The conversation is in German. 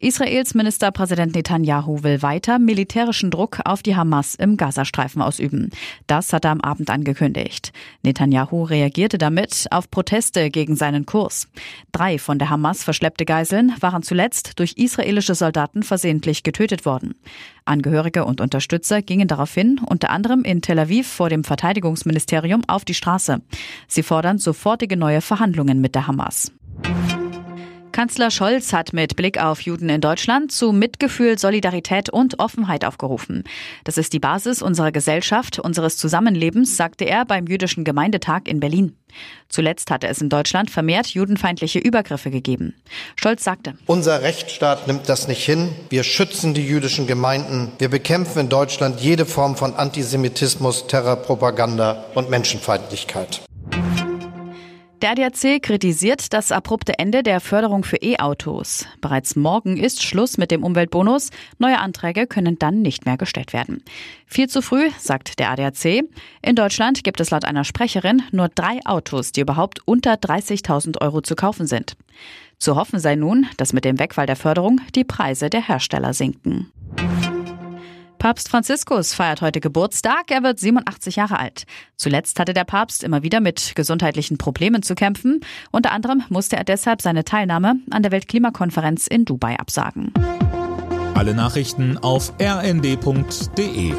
Israels Ministerpräsident Netanyahu will weiter militärischen Druck auf die Hamas im Gazastreifen ausüben. Das hat er am Abend angekündigt. Netanyahu reagierte damit auf Proteste gegen seinen Kurs. Drei von der Hamas verschleppte Geiseln waren zuletzt durch israelische Soldaten versehentlich getötet worden. Angehörige und Unterstützer gingen daraufhin unter anderem in Tel Aviv vor dem Verteidigungsministerium auf die Straße. Sie fordern sofortige neue Verhandlungen mit der Hamas. Kanzler Scholz hat mit Blick auf Juden in Deutschland zu Mitgefühl, Solidarität und Offenheit aufgerufen. Das ist die Basis unserer Gesellschaft, unseres Zusammenlebens, sagte er beim jüdischen Gemeindetag in Berlin. Zuletzt hatte es in Deutschland vermehrt judenfeindliche Übergriffe gegeben. Scholz sagte, Unser Rechtsstaat nimmt das nicht hin. Wir schützen die jüdischen Gemeinden. Wir bekämpfen in Deutschland jede Form von Antisemitismus, Terrorpropaganda und Menschenfeindlichkeit. Der ADAC kritisiert das abrupte Ende der Förderung für E-Autos. Bereits morgen ist Schluss mit dem Umweltbonus. Neue Anträge können dann nicht mehr gestellt werden. Viel zu früh, sagt der ADAC. In Deutschland gibt es laut einer Sprecherin nur drei Autos, die überhaupt unter 30.000 Euro zu kaufen sind. Zu hoffen sei nun, dass mit dem Wegfall der Förderung die Preise der Hersteller sinken. Papst Franziskus feiert heute Geburtstag. Er wird 87 Jahre alt. Zuletzt hatte der Papst immer wieder mit gesundheitlichen Problemen zu kämpfen. Unter anderem musste er deshalb seine Teilnahme an der Weltklimakonferenz in Dubai absagen. Alle Nachrichten auf rnd.de